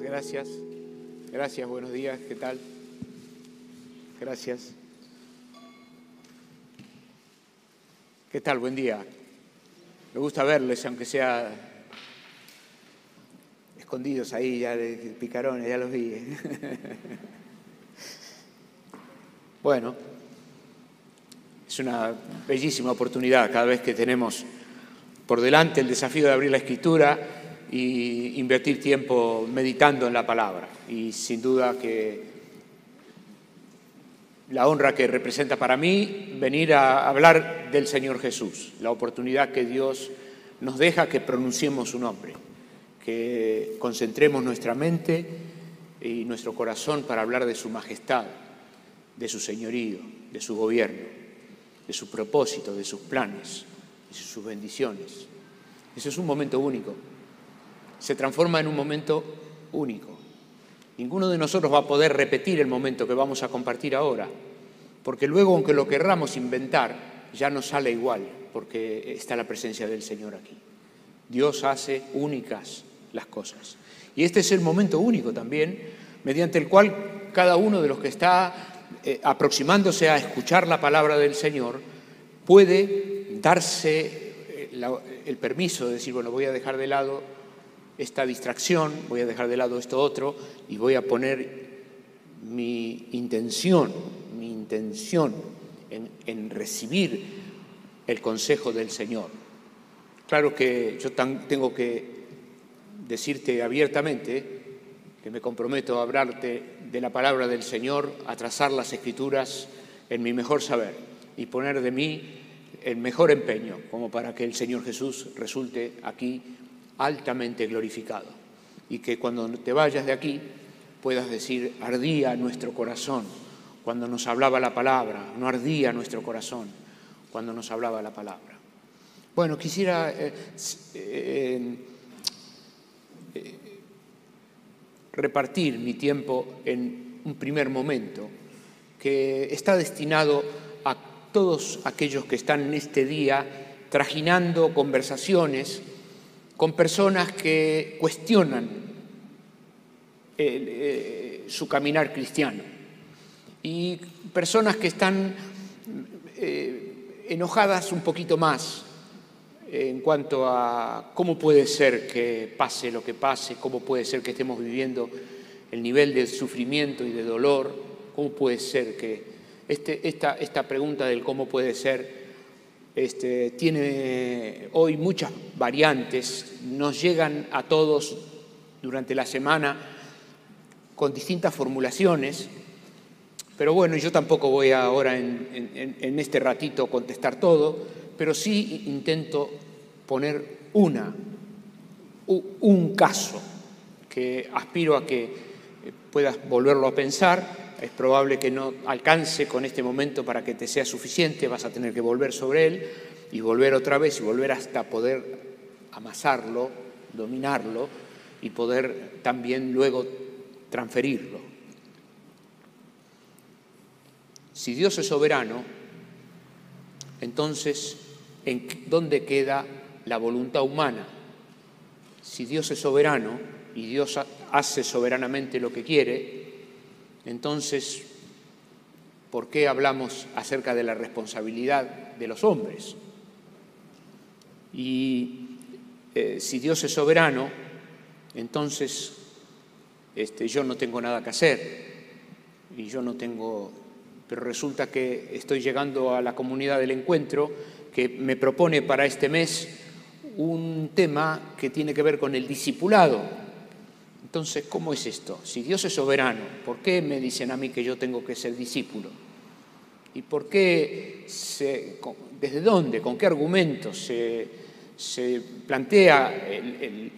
Gracias. Gracias, buenos días, ¿qué tal? Gracias. ¿Qué tal? Buen día. Me gusta verles, aunque sea escondidos ahí, ya de picarones, ya los vi. bueno, es una bellísima oportunidad cada vez que tenemos por delante el desafío de abrir la escritura y invertir tiempo meditando en la palabra. Y sin duda que la honra que representa para mí venir a hablar del Señor Jesús, la oportunidad que Dios nos deja que pronunciemos su nombre, que concentremos nuestra mente y nuestro corazón para hablar de su majestad, de su señorío, de su gobierno, de su propósito, de sus planes, de sus bendiciones. Ese es un momento único se transforma en un momento único. Ninguno de nosotros va a poder repetir el momento que vamos a compartir ahora, porque luego, aunque lo querramos inventar, ya no sale igual, porque está la presencia del Señor aquí. Dios hace únicas las cosas. Y este es el momento único también, mediante el cual cada uno de los que está eh, aproximándose a escuchar la palabra del Señor puede darse eh, el permiso de decir, bueno, voy a dejar de lado esta distracción, voy a dejar de lado esto otro y voy a poner mi intención, mi intención en, recibir el consejo del Señor. Claro que yo tengo que decirte abiertamente que me comprometo a hablarte de la palabra del Señor, a trazar las escrituras en mi mejor saber y poner de mí el mejor empeño como para que el Señor Jesús resulte aquí altamente glorificado. Y que cuando te vayas de aquí puedas decir, ardía nuestro corazón cuando nos hablaba la palabra, no ardía nuestro corazón cuando nos hablaba la palabra. Bueno, quisiera eh, eh, eh, repartir mi tiempo en un primer momento que está destinado a todos aquellos que están en este día trajinando conversaciones con personas que cuestionan eh, su caminar cristiano. Y personas que están eh, enojadas un poquito más en cuanto a cómo puede ser que pase lo que pase, cómo puede ser que estemos viviendo el nivel de sufrimiento y de dolor, cómo puede ser que este, esta, esta pregunta del cómo puede ser este, tiene hoy muchas variantes, nos llegan a todos durante la semana con distintas formulaciones, pero bueno, yo tampoco voy ahora en, en este ratito contestar todo, pero sí intento poner una, un caso que aspiro a que puedas volverlo a pensar es probable que no alcance con este momento para que te sea suficiente, vas a tener que volver sobre él y volver otra vez y volver hasta poder amasarlo, dominarlo y poder también luego transferirlo. Si Dios es soberano, entonces, ¿en dónde queda la voluntad humana? Si Dios es soberano y Dios hace soberanamente lo que quiere, entonces, ¿por qué hablamos acerca de la responsabilidad de los hombres? Y eh, si Dios es soberano, entonces este, yo no tengo nada que hacer y yo no tengo, pero resulta que estoy llegando a la comunidad del encuentro que me propone para este mes un tema que tiene que ver con el discipulado entonces, ¿cómo es esto? Si Dios es soberano, ¿por qué me dicen a mí que yo tengo que ser discípulo? ¿Y por qué, desde dónde, con qué argumentos se, plantea el,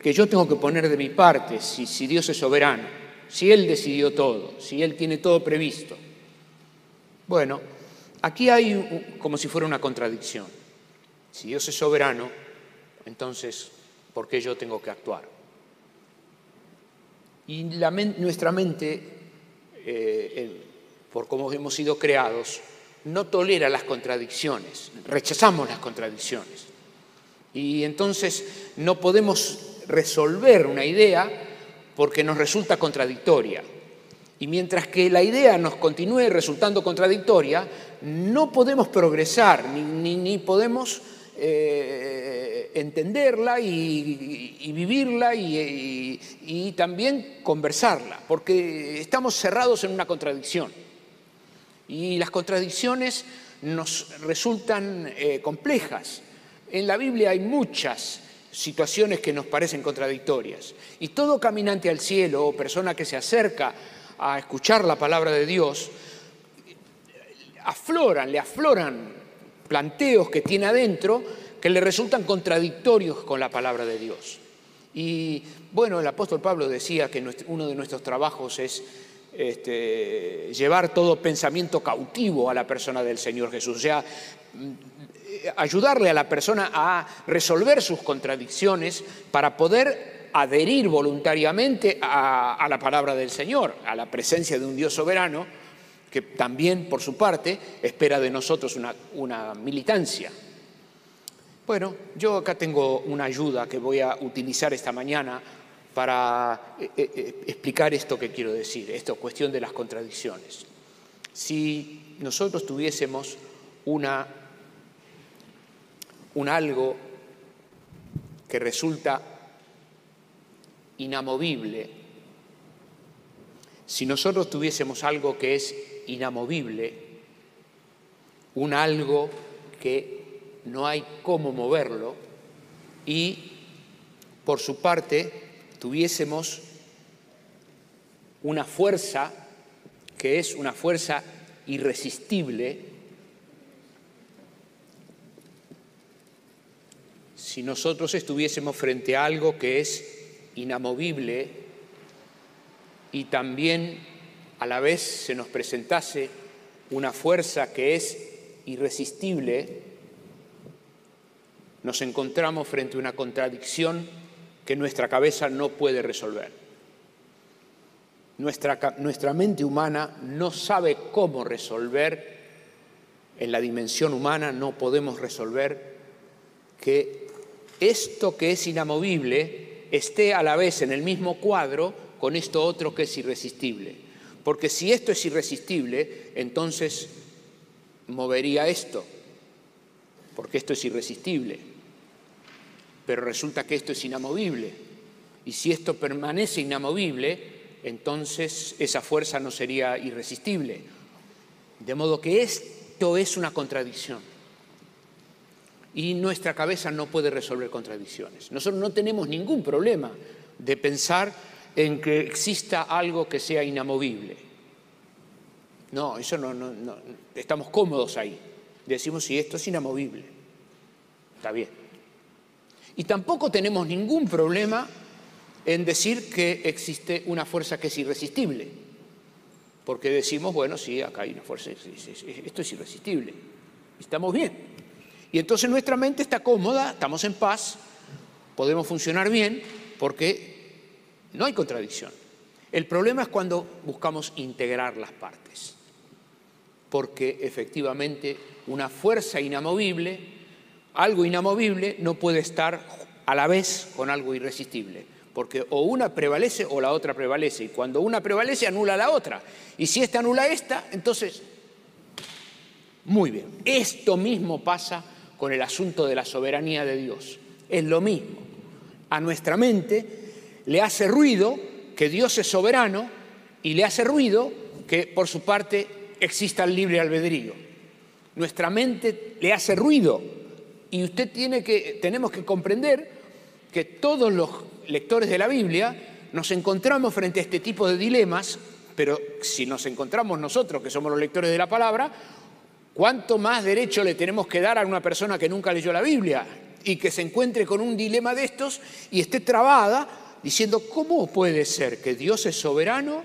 que yo tengo que poner de mi parte si, si Dios es soberano? Si Él decidió todo, si Él tiene todo previsto. Bueno, aquí hay como si fuera una contradicción. Si Dios es soberano, entonces, ¿por qué yo tengo que actuar? Y nuestra mente, eh, por cómo hemos sido creados, no tolera las contradicciones, rechazamos las contradicciones. Y entonces no podemos resolver una idea porque nos resulta contradictoria. Y mientras que la idea nos continúe resultando contradictoria, no podemos progresar ni, podemos eh, entenderla y, vivirla y, también conversarla, porque estamos cerrados en una contradicción. Y las contradicciones nos resultan eh, complejas. En la Biblia hay muchas situaciones que nos parecen contradictorias. Y todo caminante al cielo o persona que se acerca a escuchar la palabra de Dios, afloran, le afloran planteos que tiene adentro que le resultan contradictorios con la palabra de Dios. Y bueno, el apóstol Pablo decía que uno de nuestros trabajos es este, llevar todo pensamiento cautivo a la persona del Señor Jesús, o sea, ayudarle a la persona a resolver sus contradicciones para poder adherir voluntariamente a, la palabra del Señor, a la presencia de un Dios soberano, que también, por su parte, espera de nosotros una, una militancia. Bueno, yo acá tengo una ayuda que voy a utilizar esta mañana para eh, eh, eh, explicar esto que quiero decir, esta cuestión de las contradicciones. Si nosotros tuviésemos una un algo que resulta inamovible, si nosotros tuviésemos algo que es inamovible, un algo que no hay cómo moverlo, y por su parte tuviésemos una fuerza que es una fuerza irresistible, si nosotros estuviésemos frente a algo que es inamovible y también a la vez se nos presentase una fuerza que es irresistible, nos encontramos frente a una contradicción que nuestra cabeza no puede resolver. Nuestra, mente humana no sabe cómo resolver, en la dimensión humana no podemos resolver que esto que es inamovible esté a la vez en el mismo cuadro con esto otro que es irresistible. Porque si esto es irresistible, entonces movería esto, porque esto es irresistible. Pero resulta que esto es inamovible. Y si esto permanece inamovible, entonces esa fuerza no sería irresistible. De modo que esto es una contradicción y nuestra cabeza no puede resolver contradicciones. Nosotros no tenemos ningún problema de pensar en que exista algo que sea inamovible. No, eso no, no, estamos cómodos ahí. Decimos si esto es inamovible. Está bien. Y tampoco tenemos ningún problema en decir que existe una fuerza que es irresistible. Porque decimos, bueno, sí, acá hay una fuerza, esto es irresistible. Estamos bien. Y entonces nuestra mente está cómoda, estamos en paz, podemos funcionar bien porque no hay contradicción. El problema es cuando buscamos integrar las partes, porque efectivamente una fuerza inamovible, algo inamovible, no puede estar a la vez con algo irresistible, porque o una prevalece o la otra prevalece, y cuando una prevalece anula la otra, y si esta anula esta, entonces, muy bien, esto mismo pasa con el asunto de la soberanía de Dios. Es lo mismo. A nuestra mente le hace ruido que Dios es soberano y le hace ruido que por su parte exista el libre albedrío. Nuestra mente le hace ruido y usted tiene que tenemos que comprender que todos los lectores de la Biblia nos encontramos frente a este tipo de dilemas, pero si nos encontramos nosotros que somos los lectores de la palabra, ¿Cuánto más derecho le tenemos que dar a una persona que nunca leyó la Biblia y que se encuentre con un dilema de estos y esté trabada diciendo, ¿cómo puede ser que Dios es soberano,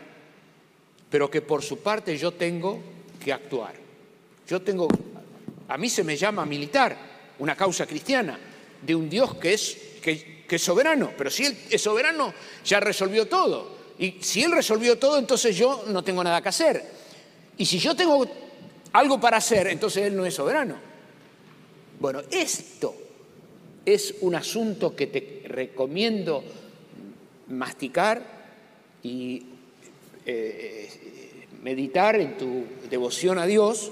pero que por su parte yo tengo que actuar? Yo tengo, a mí se me llama militar una causa cristiana de un Dios que es, que, que es soberano, pero si Él es soberano ya resolvió todo. Y si Él resolvió todo, entonces yo no tengo nada que hacer. Y si yo tengo algo para hacer, entonces Él no es soberano. Bueno, esto es un asunto que te recomiendo masticar y eh, meditar en tu devoción a Dios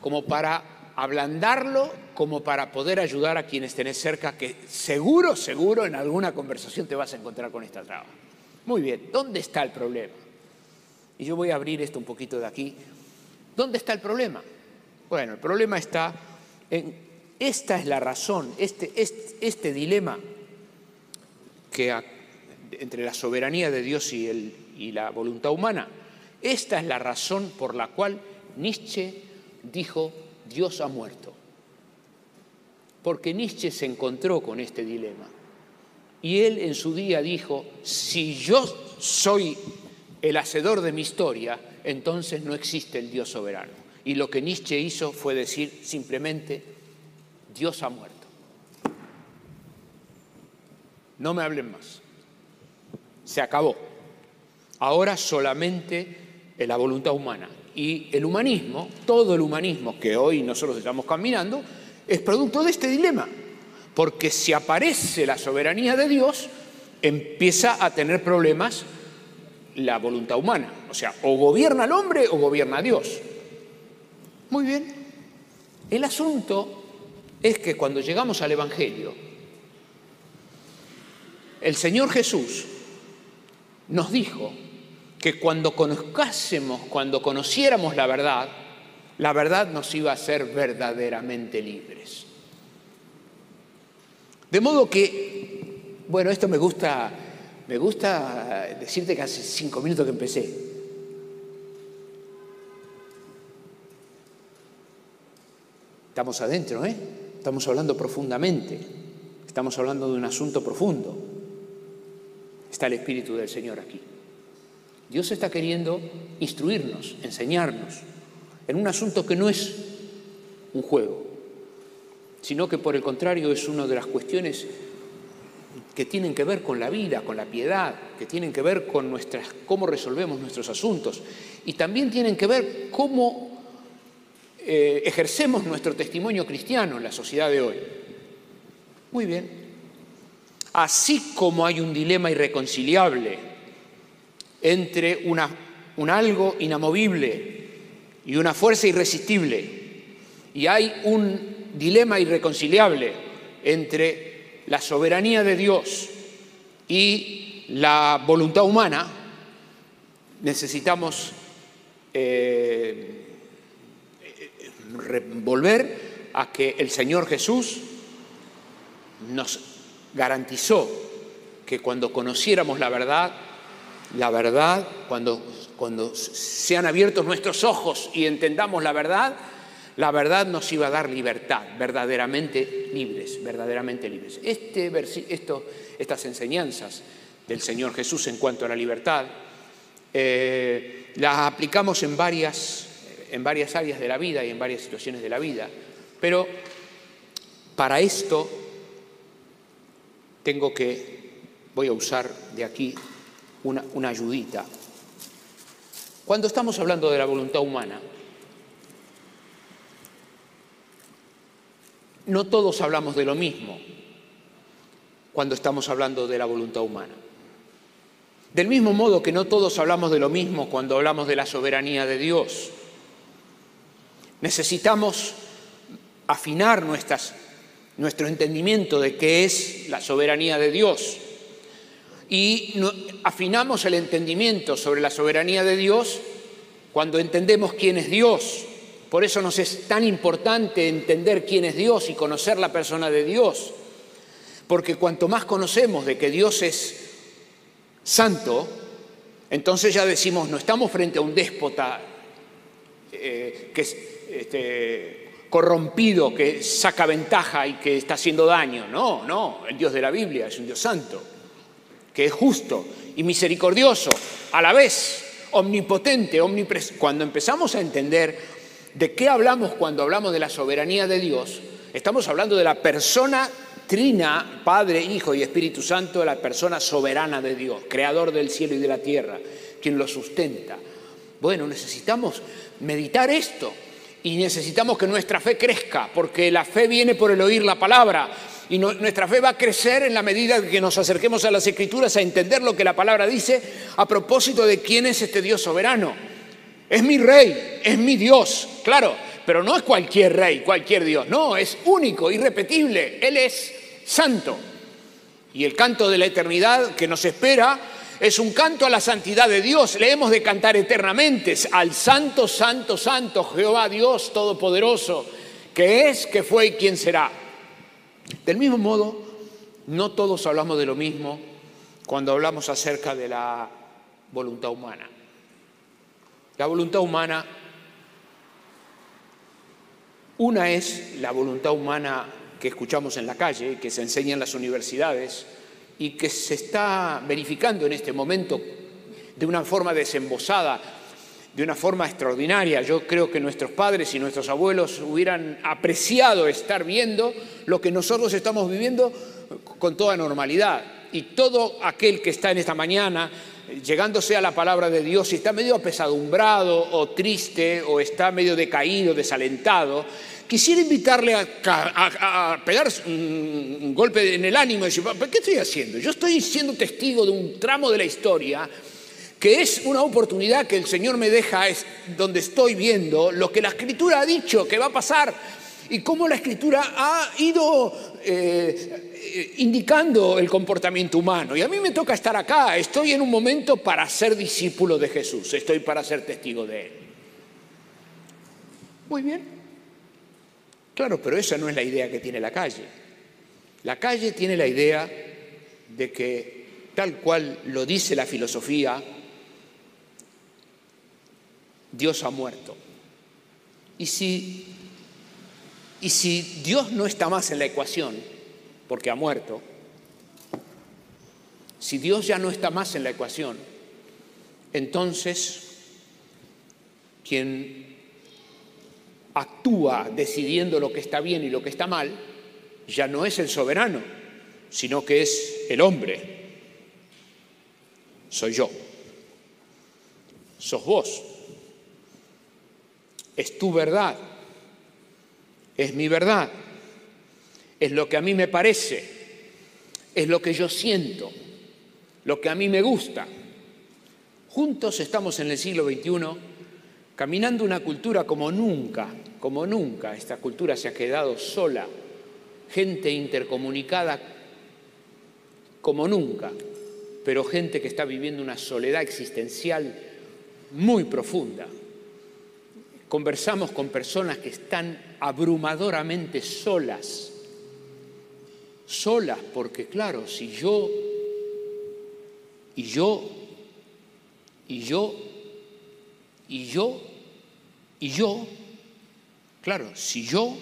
como para ablandarlo, como para poder ayudar a quienes tenés cerca, que seguro, seguro en alguna conversación te vas a encontrar con esta traba. Muy bien, ¿dónde está el problema? Y yo voy a abrir esto un poquito de aquí. ¿Dónde está el problema? Bueno, el problema está en, esta es la razón, este, este, este dilema que entre la soberanía de Dios y, el, y la voluntad humana, esta es la razón por la cual Nietzsche dijo, Dios ha muerto. Porque Nietzsche se encontró con este dilema. Y él en su día dijo, si yo soy el hacedor de mi historia, entonces no existe el Dios soberano. Y lo que Nietzsche hizo fue decir simplemente, Dios ha muerto. No me hablen más. Se acabó. Ahora solamente la voluntad humana. Y el humanismo, todo el humanismo que hoy nosotros estamos caminando, es producto de este dilema. Porque si aparece la soberanía de Dios, empieza a tener problemas la voluntad humana. O sea, o gobierna el hombre o gobierna Dios. Muy bien. El asunto es que cuando llegamos al Evangelio, el Señor Jesús nos dijo que cuando conozcásemos, cuando conociéramos la verdad, la verdad nos iba a hacer verdaderamente libres. De modo que, bueno, esto me gusta, me gusta decirte que hace cinco minutos que empecé. Estamos adentro, ¿eh? Estamos hablando profundamente. Estamos hablando de un asunto profundo. Está el Espíritu del Señor aquí. Dios está queriendo instruirnos, enseñarnos, en un asunto que no es un juego, sino que por el contrario es una de las cuestiones que tienen que ver con la vida, con la piedad, que tienen que ver con nuestras, cómo resolvemos nuestros asuntos y también tienen que ver cómo eh, ejercemos nuestro testimonio cristiano en la sociedad de hoy. Muy bien. Así como hay un dilema irreconciliable entre una, un algo inamovible y una fuerza irresistible. Y hay un dilema irreconciliable entre la soberanía de Dios y la voluntad humana. Necesitamos eh, volver a que el Señor Jesús nos garantizó que cuando conociéramos la verdad, la verdad, cuando, cuando sean abiertos nuestros ojos y entendamos la verdad, la verdad nos iba a dar libertad, verdaderamente libres, verdaderamente libres. Este, esto, estas enseñanzas del Señor Jesús en cuanto a la libertad, eh, las aplicamos en varias, en varias áreas de la vida y en varias situaciones de la vida, pero para esto tengo que, voy a usar de aquí una, ayudita. Cuando estamos hablando de la voluntad humana, no todos hablamos de lo mismo cuando estamos hablando de la voluntad humana. Del mismo modo que no todos hablamos de lo mismo cuando hablamos de la soberanía de Dios. Necesitamos afinar nuestras, nuestro entendimiento de qué es la soberanía de Dios y afinamos el entendimiento sobre la soberanía de Dios cuando entendemos quién es Dios. Por eso nos es tan importante entender quién es Dios y conocer la persona de Dios. Porque cuanto más conocemos de que Dios es santo, entonces ya decimos, no estamos frente a un déspota eh, que es este, corrompido, que saca ventaja y que está haciendo daño. No, no, el Dios de la Biblia es un Dios santo que es justo y misericordioso, a la vez omnipotente, omnipresente. Cuando empezamos a entender de qué hablamos cuando hablamos de la soberanía de Dios, estamos hablando de la persona trina, Padre, Hijo y Espíritu Santo, la persona soberana de Dios, creador del cielo y de la tierra, quien lo sustenta. Bueno, necesitamos meditar esto y necesitamos que nuestra fe crezca, porque la fe viene por el oír la palabra y nuestra fe va a crecer en la medida que nos acerquemos a las escrituras a entender lo que la palabra dice, a propósito de quién es este Dios soberano. Es mi rey, es mi Dios, claro, pero no es cualquier rey, cualquier Dios, no, es único, irrepetible, Él es santo. Y el canto de la eternidad que nos espera es un canto a la santidad de Dios. Le hemos de cantar eternamente al Santo, Santo, Santo, Jehová Dios Todopoderoso, que es, que fue y quién será. Del mismo modo, no todos hablamos de lo mismo cuando hablamos acerca de la voluntad humana. La voluntad humana, una es la voluntad humana que escuchamos en la calle, que se enseña en las universidades y que se está verificando en este momento de una forma desembosada, de una forma extraordinaria. Yo creo que nuestros padres y nuestros abuelos hubieran apreciado estar viendo lo que nosotros estamos viviendo con toda normalidad. Y todo aquel que está en esta mañana llegándose a la palabra de Dios y está medio apesadumbrado o triste o está medio decaído, desalentado, Quisiera invitarle a, pegar un, golpe en el ánimo y decir, ¿qué estoy haciendo? Yo estoy siendo testigo de un tramo de la historia que es una oportunidad que el Señor me deja es donde estoy viendo lo que la Escritura ha dicho que va a pasar y cómo la Escritura ha ido eh, eh, indicando el comportamiento humano. Y a mí me toca estar acá, estoy en un momento para ser discípulo de Jesús, estoy para ser testigo de Él. Muy bien. Claro, pero esa no es la idea que tiene la calle. La calle tiene la idea de que, tal cual lo dice la filosofía, Dios ha muerto. Y si, y si Dios no está más en la ecuación, porque ha muerto, si Dios ya no está más en la ecuación, entonces quien actúa decidiendo lo que está bien y lo que está mal, ya no es el soberano, sino que es el hombre. Soy yo. Sos vos. Es tu verdad. Es mi verdad. Es lo que a mí me parece. Es lo que yo siento. Lo que a mí me gusta. Juntos estamos en el siglo XXI caminando una cultura como nunca como nunca esta cultura se ha quedado sola, gente intercomunicada como nunca, pero gente que está viviendo una soledad existencial muy profunda. Conversamos con personas que están abrumadoramente solas, solas porque claro, si yo y yo y yo y yo y yo Claro, si yo,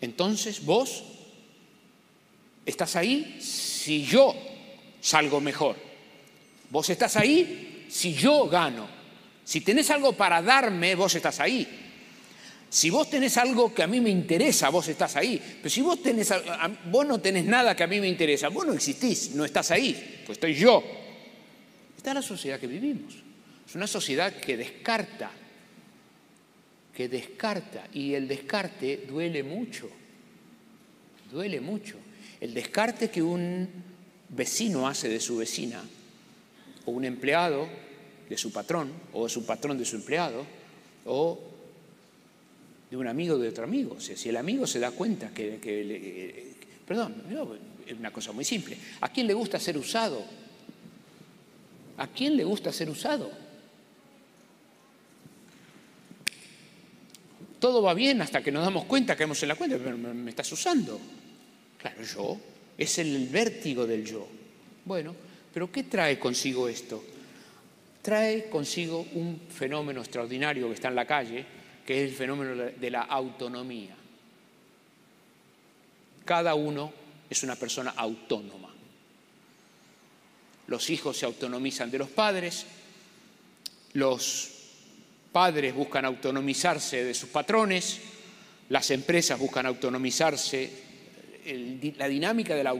entonces vos estás ahí si yo salgo mejor. Vos estás ahí si yo gano. Si tenés algo para darme, vos estás ahí. Si vos tenés algo que a mí me interesa, vos estás ahí. Pero si vos, tenés, no tenés nada que a mí me interesa, vos no existís, no estás ahí, pues estoy yo. Esta es la sociedad que vivimos. Es una sociedad que descarta que descarta y el descarte duele mucho, duele mucho. El descarte que un vecino hace de su vecina o un empleado de su patrón o su patrón de su empleado o de un amigo de otro amigo. Si el amigo se da cuenta que... que perdón, es una cosa muy simple. ¿A quién le gusta ser usado? ¿A quién le gusta ser usado? todo va bien hasta que nos damos cuenta, caemos en la cuenta, pero me estás usando. Claro, yo, es el vértigo del yo. Bueno, pero ¿qué trae consigo esto? Trae consigo un fenómeno extraordinario que está en la calle, que es el fenómeno de la autonomía. Cada uno es una persona autónoma. Los hijos se autonomizan de los padres, los padres buscan autonomizarse de sus patrones, las empresas buscan autonomizarse. La dinámica de la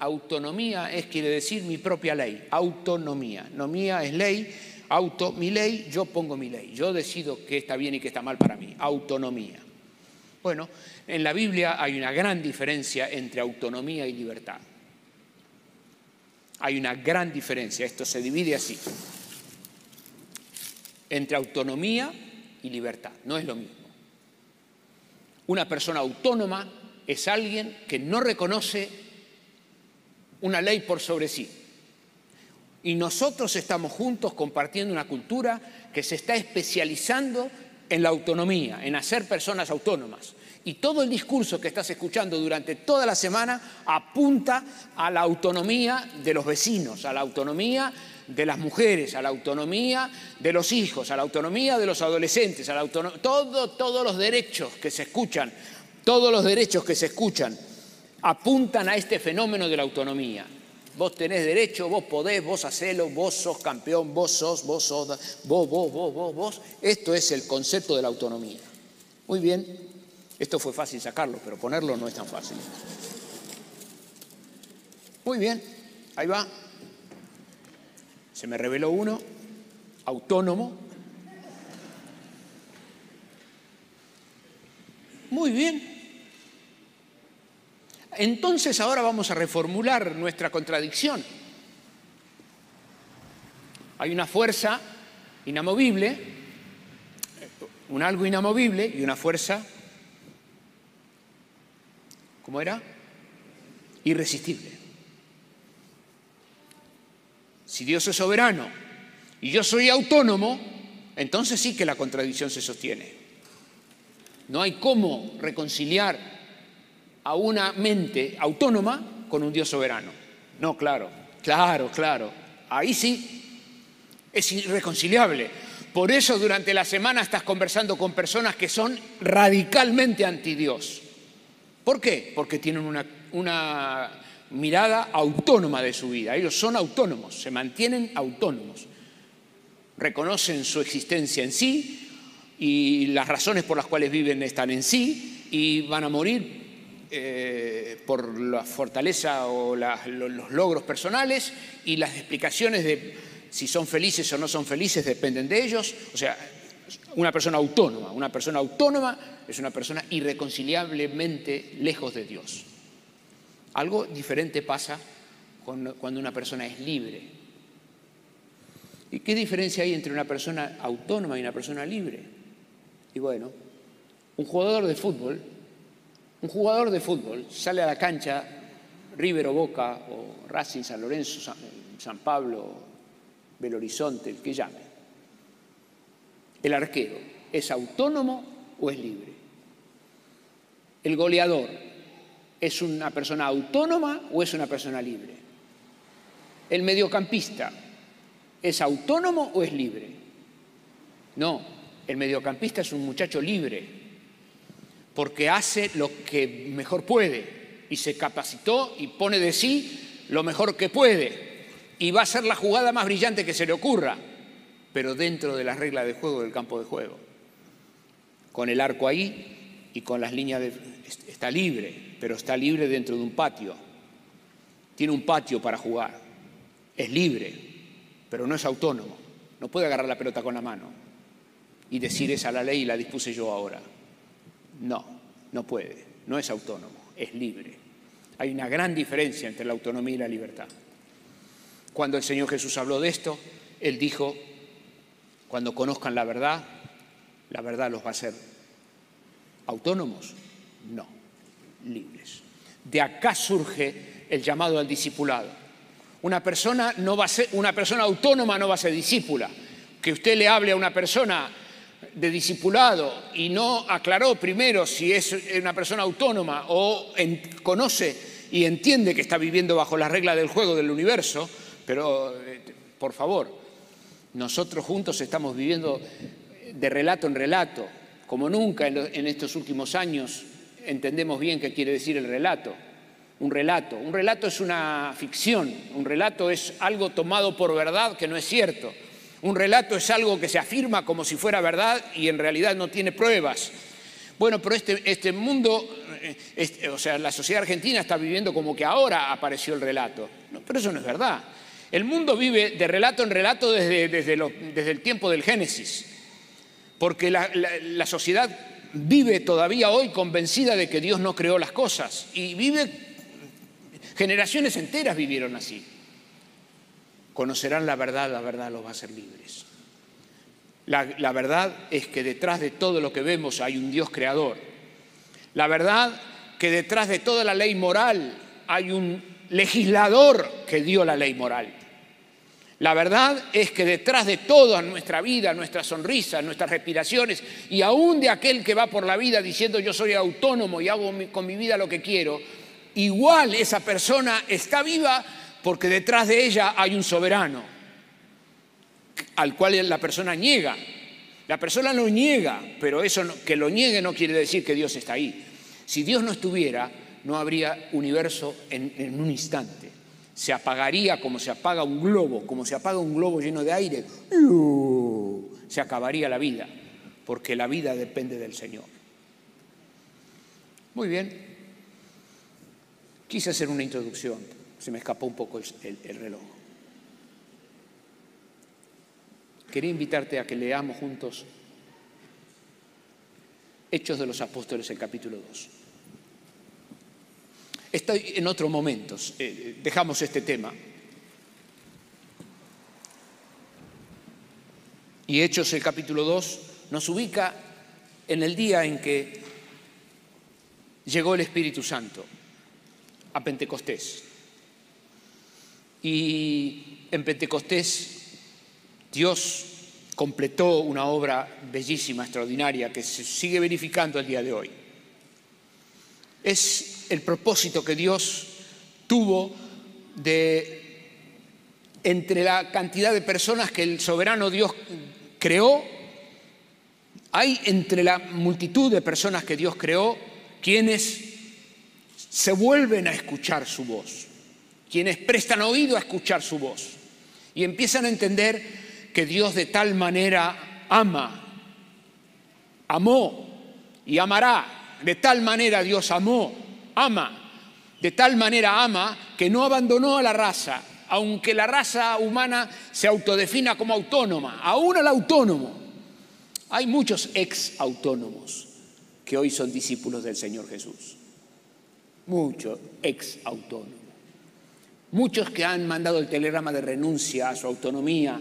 autonomía, es, quiere decir, mi propia ley, autonomía. Nomía es ley, auto, mi ley, yo pongo mi ley. Yo decido qué está bien y qué está mal para mí, autonomía. Bueno, en la Biblia hay una gran diferencia entre autonomía y libertad. Hay una gran diferencia, esto se divide así. entre autonomía y libertad. No es lo mismo. Una persona autónoma es alguien que no reconoce una ley por sobre sí. Y nosotros estamos juntos compartiendo una cultura que se está especializando en la autonomía, en hacer personas autónomas. Y todo el discurso que estás escuchando durante toda la semana apunta a la autonomía de los vecinos, a la autonomía de las mujeres, a la autonomía de los hijos, a la autonomía de los adolescentes, a la todo, todos los derechos que se escuchan, todos los derechos que se escuchan apuntan a este fenómeno de la autonomía. Vos tenés derecho, vos podés, vos hacelo, vos sos campeón, vos sos, vos sos, vos, vos, vos, vos, vos. Esto es el concepto de la autonomía. Muy bien, esto fue fácil sacarlo, pero ponerlo no es tan fácil. Muy bien, ahí va. Se me reveló uno, autónomo. Muy bien. Entonces ahora vamos a reformular nuestra contradicción. Hay una fuerza inamovible, un algo inamovible y una fuerza, ¿cómo era? Irresistible. Si Dios es soberano y yo soy autónomo, entonces sí que la contradicción se sostiene. No hay cómo reconciliar a una mente autónoma con un Dios soberano. No, claro, claro, claro. Ahí sí es irreconciliable. Por eso durante la semana estás conversando con personas que son radicalmente anti Dios. ¿Por qué? Porque tienen una, una mirada autónoma de su vida. Ellos son autónomos, se mantienen autónomos. Reconocen su existencia en sí y las razones por las cuales viven están en sí y van a morir eh, por la fortaleza o los logros personales y las explicaciones de si son felices o no son felices dependen de ellos. O sea, una persona autónoma, una persona autónoma es una persona irreconciliablemente lejos de Dios. Algo diferente pasa cuando una persona es libre. ¿Y qué diferencia hay entre una persona autónoma y una persona libre? Y bueno, un jugador de fútbol, un jugador de fútbol sale a la cancha, River o Boca, o Racing, San Lorenzo, San, Pablo, Belo Horizonte, el que llame. El arquero, ¿es autónomo o es libre? El goleador, ¿Es una persona autónoma o es una persona libre? ¿El mediocampista es autónomo o es libre? No, el mediocampista es un muchacho libre, porque hace lo que mejor puede y se capacitó y pone de sí lo mejor que puede y va a ser la jugada más brillante que se le ocurra, pero dentro de las reglas de juego del campo de juego. Con el arco ahí y con las líneas de... está libre, pero está libre dentro de un patio. Tiene un patio para jugar. Es libre, pero no es autónomo. No puede agarrar la pelota con la mano y decir esa la ley y la dispuse yo ahora. No, no puede. No es autónomo, es libre. Hay una gran diferencia entre la autonomía y la libertad. Cuando el Señor Jesús habló de esto, Él dijo, cuando conozcan la verdad, la verdad los va a hacer autónomos. No libres. De acá surge el llamado al discipulado. Una persona, no va a ser, una persona autónoma no va a ser discípula. Que usted le hable a una persona de discipulado y no aclaró primero si es una persona autónoma o conoce y entiende que está viviendo bajo las reglas del juego del universo, pero eh, por favor, nosotros juntos estamos viviendo de relato en relato, como nunca en estos últimos años entendemos bien qué quiere decir el relato. Un relato. Un relato es una ficción, un relato es algo tomado por verdad que no es cierto. Un relato es algo que se afirma como si fuera verdad y en realidad no tiene pruebas. Bueno, pero este, este mundo, este, o sea, la sociedad argentina está viviendo como que ahora apareció el relato. pero eso no es verdad. El mundo vive de relato en relato desde, desde, desde el tiempo del Génesis, porque la, la sociedad vive todavía hoy convencida de que Dios no creó las cosas y vive, generaciones enteras vivieron así. Conocerán la verdad, la verdad los va a hacer libres. La, verdad es que detrás de todo lo que vemos hay un Dios creador. La verdad que detrás de toda la ley moral hay un legislador que dio la ley moral. La verdad es que detrás de toda nuestra vida, nuestra sonrisa, nuestras respiraciones y aún de aquel que va por la vida diciendo yo soy autónomo y hago con mi vida lo que quiero, igual esa persona está viva porque detrás de ella hay un soberano al cual la persona niega. La persona lo niega, pero eso que lo niegue no quiere decir que Dios está ahí. Si Dios no estuviera, no habría universo en, en un instante. Se apagaría como se apaga un globo, como se apaga un globo lleno de aire. Se acabaría la vida, porque la vida depende del Señor. Muy bien. Quise hacer una introducción, se me escapó un poco el, reloj. Quería invitarte a que leamos juntos Hechos de los Apóstoles, el capítulo 2. Estoy en otros momentos, eh, dejamos este tema. Y Hechos, el capítulo 2, nos ubica en el día en que llegó el Espíritu Santo a Pentecostés. Y en Pentecostés Dios completó una obra bellísima, extraordinaria, que se sigue verificando el día de hoy. Es el propósito que Dios tuvo de, entre la cantidad de personas que el soberano Dios creó, hay entre la multitud de personas que Dios creó quienes se vuelven a escuchar su voz, quienes prestan oído a escuchar su voz y empiezan a entender que Dios de tal manera ama, amó y amará, de tal manera Dios amó, ama, de tal manera ama que no abandonó a la raza, aunque la raza humana se autodefina como autónoma, aún al autónomo. Hay muchos ex autónomos que hoy son discípulos del Señor Jesús. Muchos ex autónomos, muchos que han mandado el telegrama de renuncia a su autonomía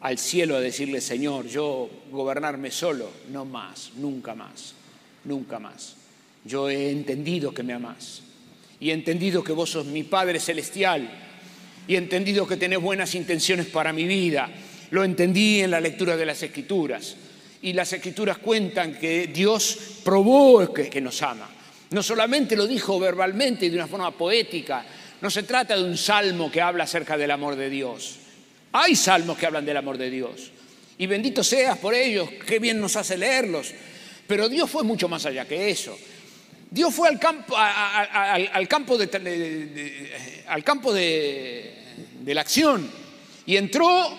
al cielo a decirle, Señor, yo gobernarme solo, no más, nunca más, nunca más. Yo he entendido que me amás y he entendido que vos sos mi Padre Celestial y he entendido que tenés buenas intenciones para mi vida. Lo entendí en la lectura de las Escrituras y las Escrituras cuentan que Dios probó que nos ama. No solamente lo dijo verbalmente y de una forma poética, no se trata de un salmo que habla acerca del amor de Dios. Hay salmos que hablan del amor de Dios. Y bendito seas por ellos, qué bien nos hace leerlos. Pero Dios fue mucho más allá que eso. Dios fue al campo, al, campo, de, la acción y entró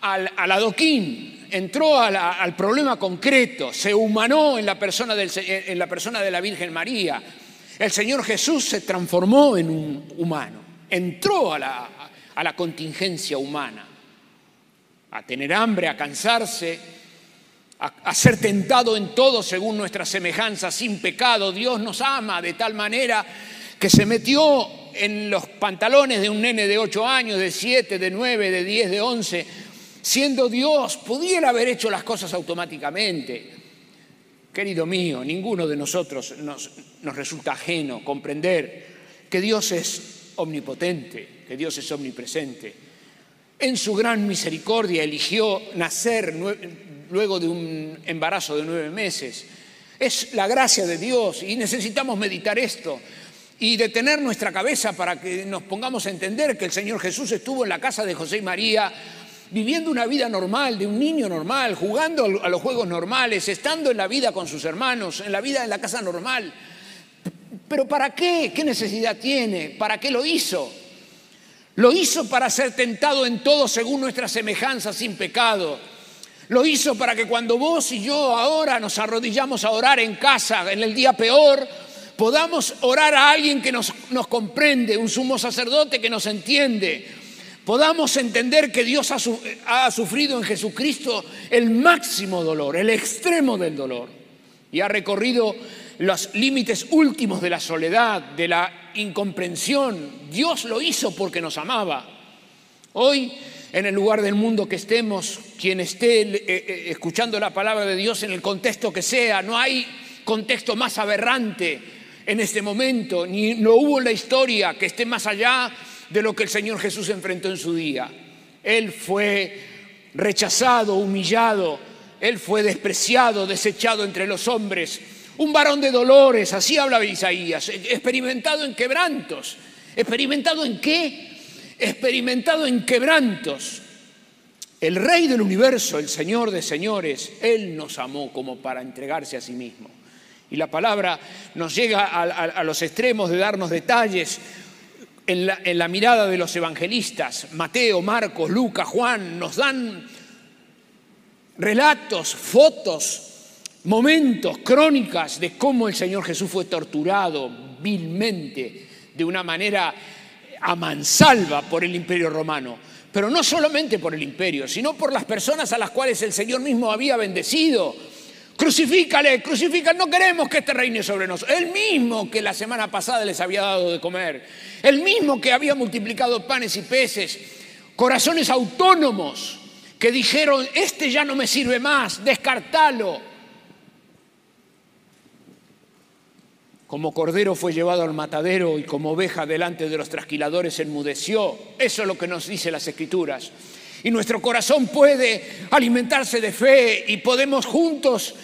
al, adoquín, entró al problema concreto, se humanó en la persona de la Virgen María. El Señor Jesús se transformó en un humano, entró a la, a la contingencia humana, a tener hambre, a cansarse, a, a, ser tentado en todo según nuestra semejanza, sin pecado. Dios nos ama de tal manera que se metió en los pantalones de un nene de 8 años, de 7, de 9, de 10, de 11, siendo Dios, pudiera haber hecho las cosas automáticamente. Querido mío, ninguno de nosotros nos, nos resulta ajeno comprender que Dios es omnipotente, que Dios es omnipresente. En su gran misericordia eligió nacer luego de un embarazo de nueve meses. Es la gracia de Dios y necesitamos meditar esto y detener nuestra cabeza para que nos pongamos a entender que el Señor Jesús estuvo en la casa de José y María viviendo una vida normal, de un niño normal, jugando a los juegos normales, estando en la vida con sus hermanos, en la vida en la casa normal. Pero ¿para qué? ¿Qué necesidad tiene? ¿Para qué lo hizo? Lo hizo para ser tentado en todo según nuestra semejanza sin pecado. Lo hizo para que cuando vos y yo ahora nos arrodillamos a orar en casa, en el día peor, podamos orar a alguien que nos, comprende, un sumo sacerdote que nos entiende, podamos entender que Dios ha, sufrido en Jesucristo el máximo dolor, el extremo del dolor, y ha recorrido los límites últimos de la soledad, de la incomprensión. Dios lo hizo porque nos amaba. Hoy en el lugar del mundo que estemos, quien esté eh, eh, escuchando la palabra de Dios en el contexto que sea, no hay contexto más aberrante en este momento, ni no hubo en la historia que esté más allá de lo que el Señor Jesús enfrentó en su día. Él fue rechazado, humillado, él fue despreciado, desechado entre los hombres, un varón de dolores, así habla Isaías, experimentado en quebrantos. ¿Experimentado en qué? Experimentado en quebrantos. El Rey del universo, el Señor de señores, Él nos amó como para entregarse a sí mismo. Y la palabra nos llega a, los extremos de darnos detalles en la mirada de los evangelistas. Mateo, Marcos, Lucas, Juan nos dan relatos, fotos, momentos, crónicas de cómo el Señor Jesús fue torturado vilmente, de una manera a mansalva por el imperio romano. Pero no solamente por el imperio, sino por las personas a las cuales el Señor mismo había bendecido. Crucifícale, crucifícale, no queremos que este reine sobre nosotros. El mismo que la semana pasada les había dado de comer, el mismo que había multiplicado panes y peces, corazones autónomos que dijeron, este ya no me sirve más, descartalo. Como cordero fue llevado al matadero y como oveja delante de los trasquiladores enmudeció. Eso es lo que nos dice las escrituras. Y nuestro corazón puede alimentarse de fe y podemos juntos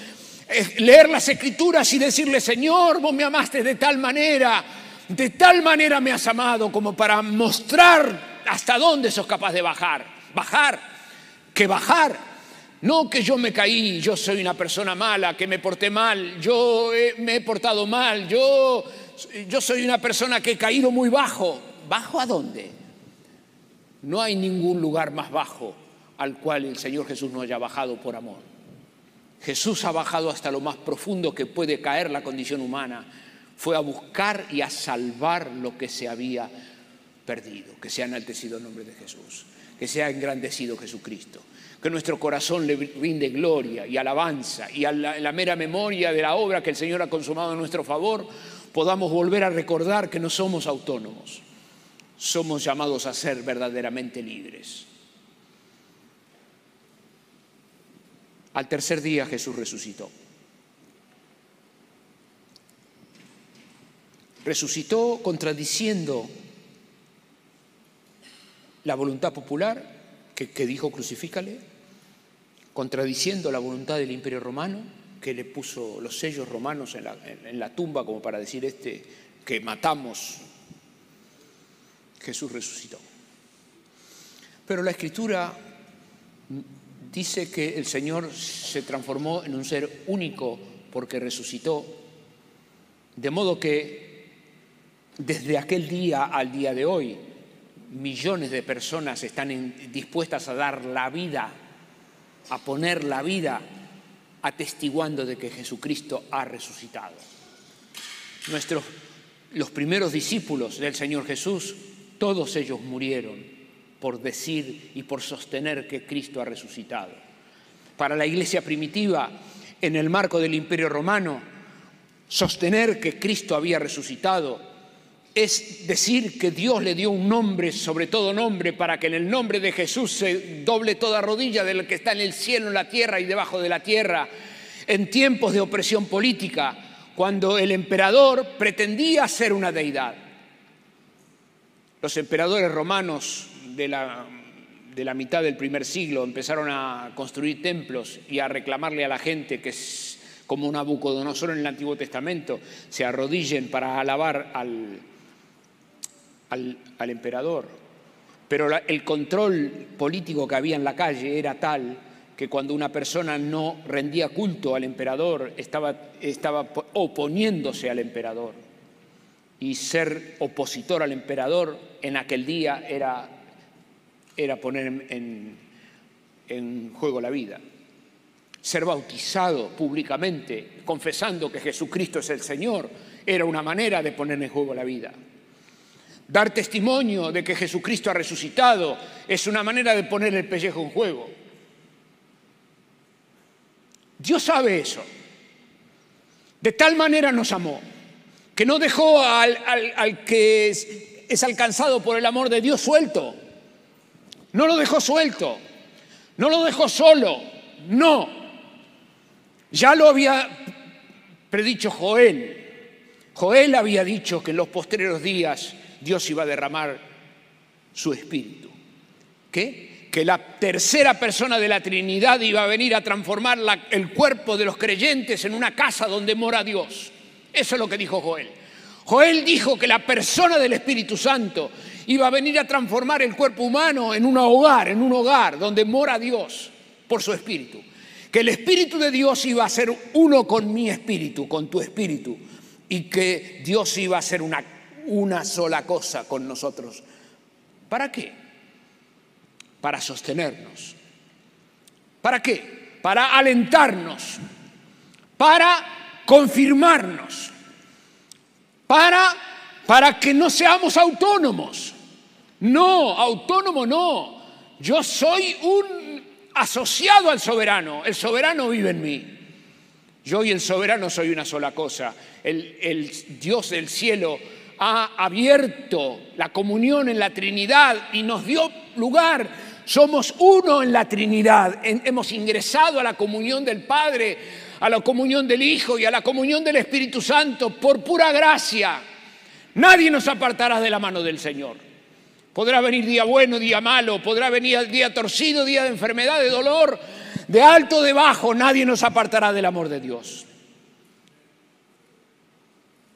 eh, leer las escrituras y decirle, Señor, vos me amaste de tal manera, de tal manera me has amado como para mostrar hasta dónde sos capaz de bajar. Bajar, que bajar no que yo me caí, yo soy una persona mala, que me porté mal, yo me he portado mal, yo, yo soy una persona que he caído muy bajo. ¿Bajo a dónde? No hay ningún lugar más bajo al cual el Señor Jesús no haya bajado por amor. Jesús ha bajado hasta lo más profundo que puede caer la condición humana. Fue a buscar y a salvar lo que se había perdido. Que sea enaltecido el nombre de Jesús. Que sea engrandecido Jesucristo que nuestro corazón le rinde gloria y alabanza y a la, mera memoria de la obra que el Señor ha consumado en nuestro favor, podamos volver a recordar que no somos autónomos, somos llamados a ser verdaderamente libres. Al tercer día Jesús resucitó. Resucitó contradiciendo la voluntad popular que, dijo crucifícale, contradiciendo la voluntad del imperio romano, que le puso los sellos romanos en la, tumba como para decir este que matamos. Jesús resucitó. Pero la escritura dice que el Señor se transformó en un ser único porque resucitó, de modo que desde aquel día al día de hoy, millones de personas están dispuestas a dar la vida, a poner la vida, atestiguando de que Jesucristo ha resucitado. Nuestros, los primeros discípulos del Señor Jesús, todos ellos murieron por decir y por sostener que Cristo ha resucitado. Para la iglesia primitiva, en el marco del imperio romano, sostener que Cristo había resucitado es decir que Dios le dio un nombre, sobre todo nombre, para que en el nombre de Jesús se doble toda rodilla del que está en el cielo, en la tierra y debajo de la tierra, en tiempos de opresión política, cuando el emperador pretendía ser una deidad. Los emperadores romanos de la, de la mitad del primer siglo empezaron a construir templos y a reclamarle a la gente que como Nabucodonosor en el Antiguo Testamento, se arrodillen para alabar al, al, emperador. Pero el control político que había en la calle era tal que cuando una persona no rendía culto al emperador estaba, estaba oponiéndose al emperador. Y ser opositor al emperador en aquel día era, era poner en, en juego la vida. Ser bautizado públicamente, confesando que Jesucristo es el Señor, era una manera de poner en juego la vida. Dar testimonio de que Jesucristo ha resucitado es una manera de poner el pellejo en juego. Dios sabe eso. De tal manera nos amó que no dejó al, que es, es alcanzado por el amor de Dios suelto. No lo dejó suelto, no lo dejó solo, no. Ya lo había predicho Joel. Joel había dicho que en los postreros días Dios iba a derramar su espíritu. ¿Qué? Que la tercera persona de la Trinidad iba a venir a transformar el cuerpo de los creyentes en una casa donde mora Dios. Eso es lo que dijo Joel. Joel dijo que la persona del Espíritu Santo iba a venir a transformar el cuerpo humano en un hogar, en un hogar donde mora Dios por su espíritu. Que el Espíritu de Dios iba a ser uno con mi espíritu, con tu espíritu, y que Dios iba a ser una, una sola cosa con nosotros. ¿Para qué? Para sostenernos. ¿Para qué? Para alentarnos, para confirmarnos, para, para que no seamos autónomos. No, autónomo no. Yo soy un asociado al soberano. El soberano vive en mí. Yo y el soberano soy una sola cosa. El, el, Dios del cielo ha abierto la comunión en la Trinidad y nos dio lugar. Somos uno en la Trinidad. hemos ingresado a la comunión del Padre, a la comunión del Hijo y a la comunión del Espíritu Santo por pura gracia. Nadie nos apartará de la mano del Señor. Podrá venir día bueno, día malo, podrá venir día torcido, día de enfermedad, de dolor, de alto, de bajo, nadie nos apartará del amor de Dios.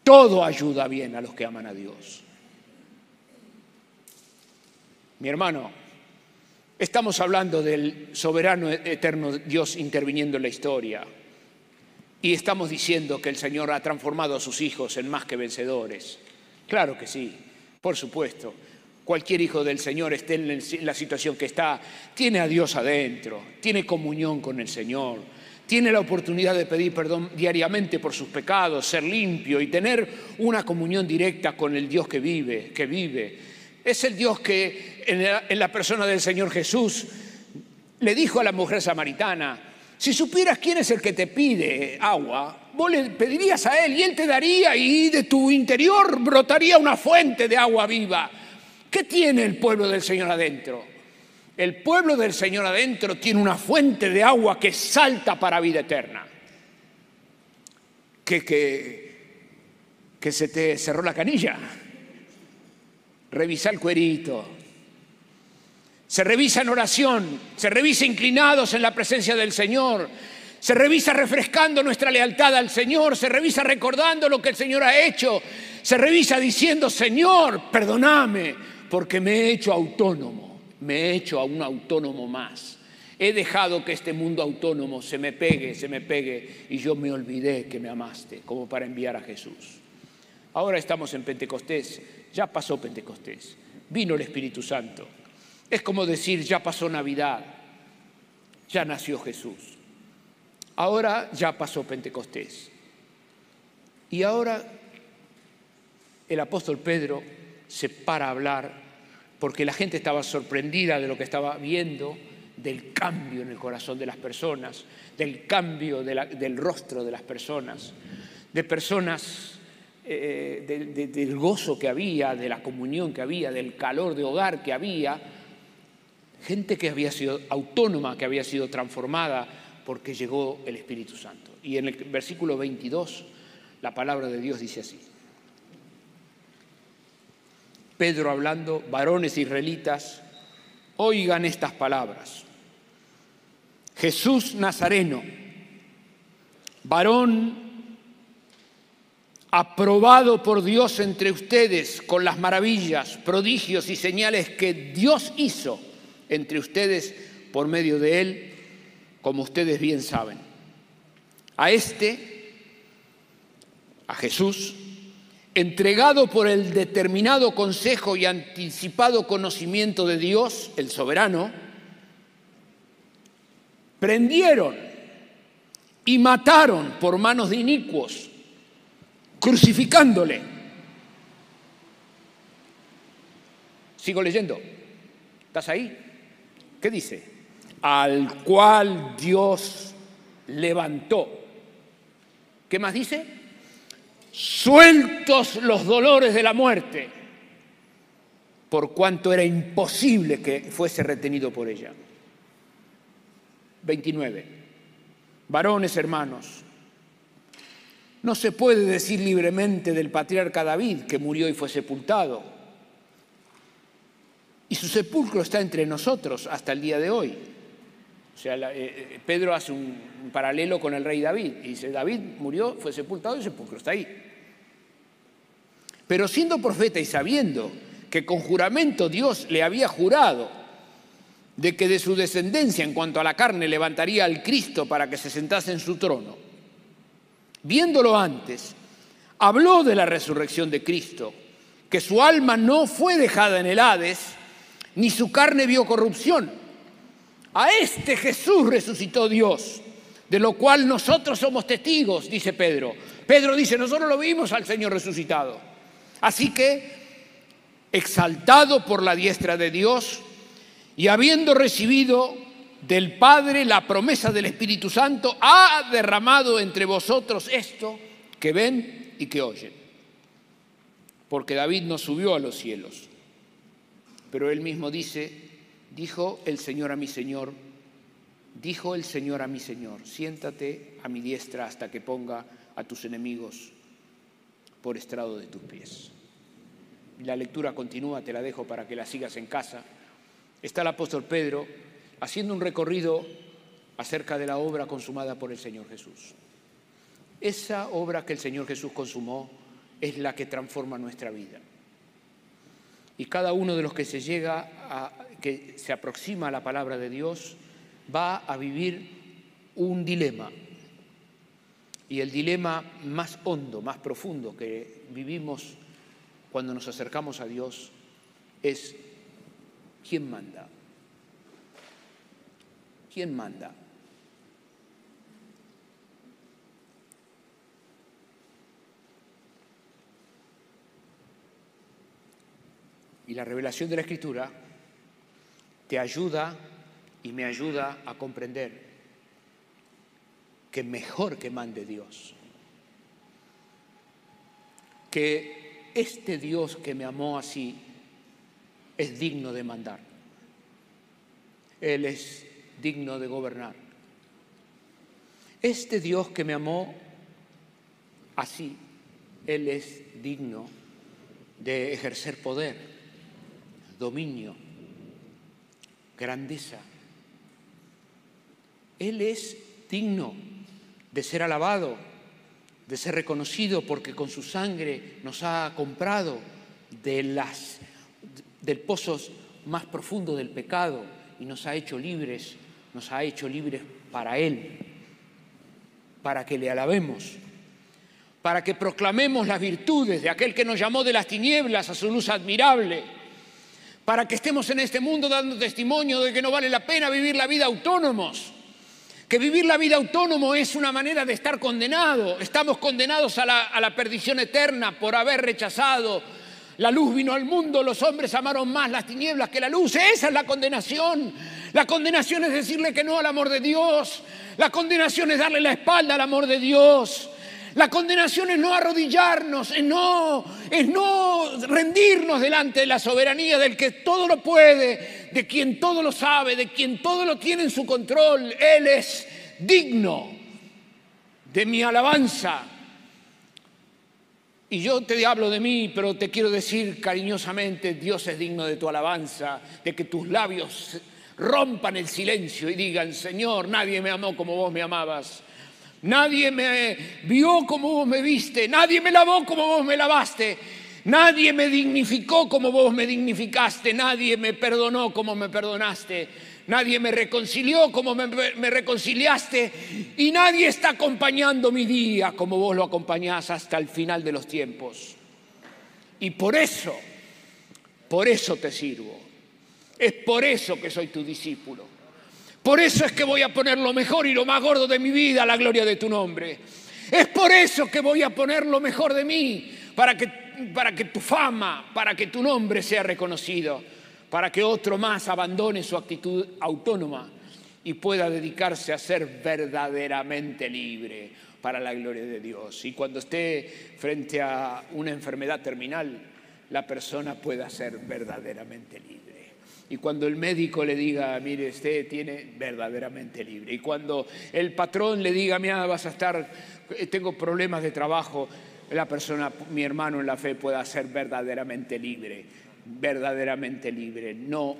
Todo ayuda bien a los que aman a Dios. Mi hermano, estamos hablando del soberano eterno Dios interviniendo en la historia. Y estamos diciendo que el Señor ha transformado a sus hijos en más que vencedores. Claro que sí, por supuesto. Cualquier hijo del Señor esté en la situación que está, tiene a Dios adentro, tiene comunión con el Señor, tiene la oportunidad de pedir perdón diariamente por sus pecados, ser limpio y tener una comunión directa con el Dios que vive, que vive. Es el Dios que en la, persona del Señor Jesús le dijo a la mujer samaritana, si supieras quién es el que te pide agua, vos le pedirías a él y él te daría y de tu interior brotaría una fuente de agua viva. ¿Qué tiene el pueblo del Señor adentro? El pueblo del Señor adentro tiene una fuente de agua que salta para vida eterna. Que, que, se te cerró la canilla. Revisa el cuerito. Se revisa en oración, se revisa inclinados en la presencia del Señor, se revisa refrescando nuestra lealtad al Señor, se revisa recordando lo que el Señor ha hecho, se revisa diciendo, Señor, perdóname, porque me he hecho autónomo, me he hecho a un autónomo más. He dejado que este mundo autónomo se me pegue, se me pegue, y yo me olvidé que me amaste, como para enviar a Jesús. Ahora estamos en Pentecostés, ya pasó Pentecostés, vino el Espíritu Santo. Es como decir, ya pasó Navidad, ya nació Jesús. Ahora ya pasó Pentecostés. Y ahora el apóstol Pedro se para a hablar porque la gente estaba sorprendida de lo que estaba viendo, del cambio en el corazón de las personas, del cambio del rostro de las personas, de personas, eh, del gozo que había, de la comunión que había, del calor de hogar que había, gente que había sido autónoma, que había sido transformada porque llegó el Espíritu Santo. Y en el versículo 22, la palabra de Dios dice así. Pedro hablando, varones israelitas, oigan estas palabras. Jesús Nazareno, varón aprobado por Dios entre ustedes con las maravillas, prodigios y señales que Dios hizo entre ustedes por medio de él, como ustedes bien saben. A este, a Jesús, entregado por el determinado consejo y anticipado conocimiento de Dios, el soberano, prendieron y mataron por manos de inicuos, crucificándole. Sigo leyendo. ¿Estás ahí? ¿Qué dice? Al cual Dios levantó. ¿Qué más dice? Sueltos los dolores de la muerte. por cuanto era imposible que fuese retenido por ella. 29. Varones hermanos, no se puede decir libremente del patriarca David que murió y fue sepultado. Y su sepulcro está entre nosotros hasta el día de hoy. O sea, eh, eh, Pedro hace un, paralelo con el rey David. Y dice, David murió, fue sepultado y el sepulcro está ahí. Pero siendo profeta y sabiendo que con juramento Dios le había jurado de que de su descendencia en cuanto a la carne levantaría al Cristo para que se sentase en su trono, viéndolo antes, habló de la resurrección de Cristo, que su alma no fue dejada en el Hades, ni su carne vio corrupción. A este Jesús resucitó Dios, de lo cual nosotros somos testigos, dice Pedro. Pedro dice, nosotros lo vimos al Señor resucitado. Así que, exaltado por la diestra de Dios y habiendo recibido del Padre la promesa del Espíritu Santo, ha derramado entre vosotros esto que ven y que oyen. Porque David no subió a los cielos, pero él mismo dice, dijo el Señor a mi Señor, dijo el Señor a mi Señor, siéntate a mi diestra hasta que ponga a tus enemigos por estrado de tus pies. La lectura continúa, te la dejo para que la sigas en casa. Está el apóstol Pedro haciendo un recorrido acerca de la obra consumada por el Señor Jesús. Esa obra que el Señor Jesús consumó es la que transforma nuestra vida. Y cada uno de los que se llega a, que se aproxima a la palabra de Dios va a vivir un dilema. Y el dilema más hondo, más profundo que vivimos cuando nos acercamos a Dios es ¿quién manda? ¿Quién manda? Y la revelación de la Escritura te ayuda y me ayuda a comprender que mejor que mande Dios, que este Dios que me amó así es digno de mandar. Él es digno de gobernar. Este Dios que me amó así, Él es digno de ejercer poder, dominio, grandeza. Él es digno de ser alabado, de ser reconocido porque con su sangre nos ha comprado de las, del pozo más profundo del pecado y nos ha hecho libres nos ha hecho libres para Él, para que le alabemos, para que proclamemos las virtudes de aquel que nos llamó de las tinieblas a su luz admirable, para que estemos en este mundo dando testimonio de que no vale la pena vivir la vida autónomos, que vivir la vida autónomo es una manera de estar condenado, estamos condenados a la, a la perdición eterna por haber rechazado la luz vino al mundo, los hombres amaron más las tinieblas que la luz. Esa es la condenación. La condenación es decirle que no al amor de Dios. La condenación es darle la espalda al amor de Dios. La condenación es no arrodillarnos, es no, es no rendirnos delante de la soberanía del que todo lo puede, de quien todo lo sabe, de quien todo lo tiene en su control. Él es digno de mi alabanza, y yo te hablo de mí, pero te quiero decir cariñosamente, Dios es digno de tu alabanza, de que tus labios rompan el silencio y digan, Señor, nadie me amó como vos me amabas. Nadie me vio como vos me viste, nadie me lavó como vos me lavaste, nadie me dignificó como vos me dignificaste, nadie me perdonó como me perdonaste. Nadie me reconcilió como me, reconciliaste y nadie está acompañando mi día como vos lo acompañás hasta el final de los tiempos. Y por eso, por eso te sirvo. Es por eso que soy tu discípulo. Por eso es que voy a poner lo mejor y lo más gordo de mi vida a la gloria de tu nombre. Es por eso que voy a poner lo mejor de mí para que, para que tu fama, para que tu nombre sea reconocido para que otro más abandone su actitud autónoma y pueda dedicarse a ser verdaderamente libre para la gloria de Dios. Y cuando esté frente a una enfermedad terminal, la persona pueda ser verdaderamente libre. Y cuando el médico le diga, mire, usted tiene verdaderamente libre. Y cuando el patrón le diga, mira, vas a estar, eh, tengo problemas de trabajo, la persona, mi hermano en la fe, pueda ser verdaderamente libre, verdaderamente libre. No,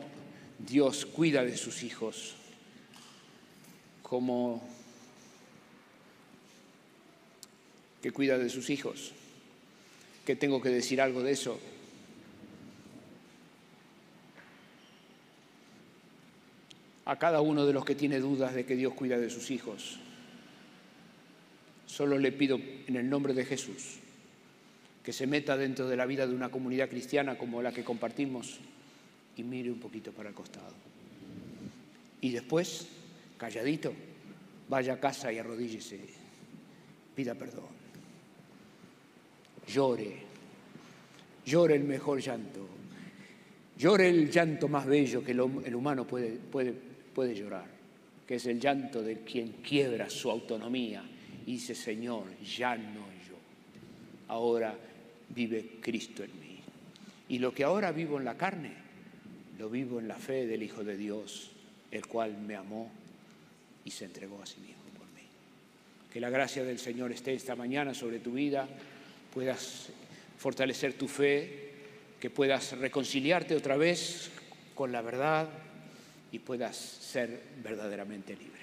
Dios cuida de sus hijos como que cuida de sus hijos. ¿Qué tengo que decir algo de eso? A cada uno de los que tiene dudas de que Dios cuida de sus hijos. Solo le pido en el nombre de Jesús que se meta dentro de la vida de una comunidad cristiana como la que compartimos y mire un poquito para el costado. Y después, calladito, vaya a casa y arrodíllese, pida perdón, llore, llore el mejor llanto, llore el llanto más bello que el humano puede, puede puede llorar, que es el llanto de quien quiebra su autonomía y dice, Señor, ya no yo, ahora vive Cristo en mí. Y lo que ahora vivo en la carne, lo vivo en la fe del Hijo de Dios, el cual me amó y se entregó a sí mismo por mí. Que la gracia del Señor esté esta mañana sobre tu vida, puedas fortalecer tu fe, que puedas reconciliarte otra vez con la verdad y puedas ser verdaderamente libre.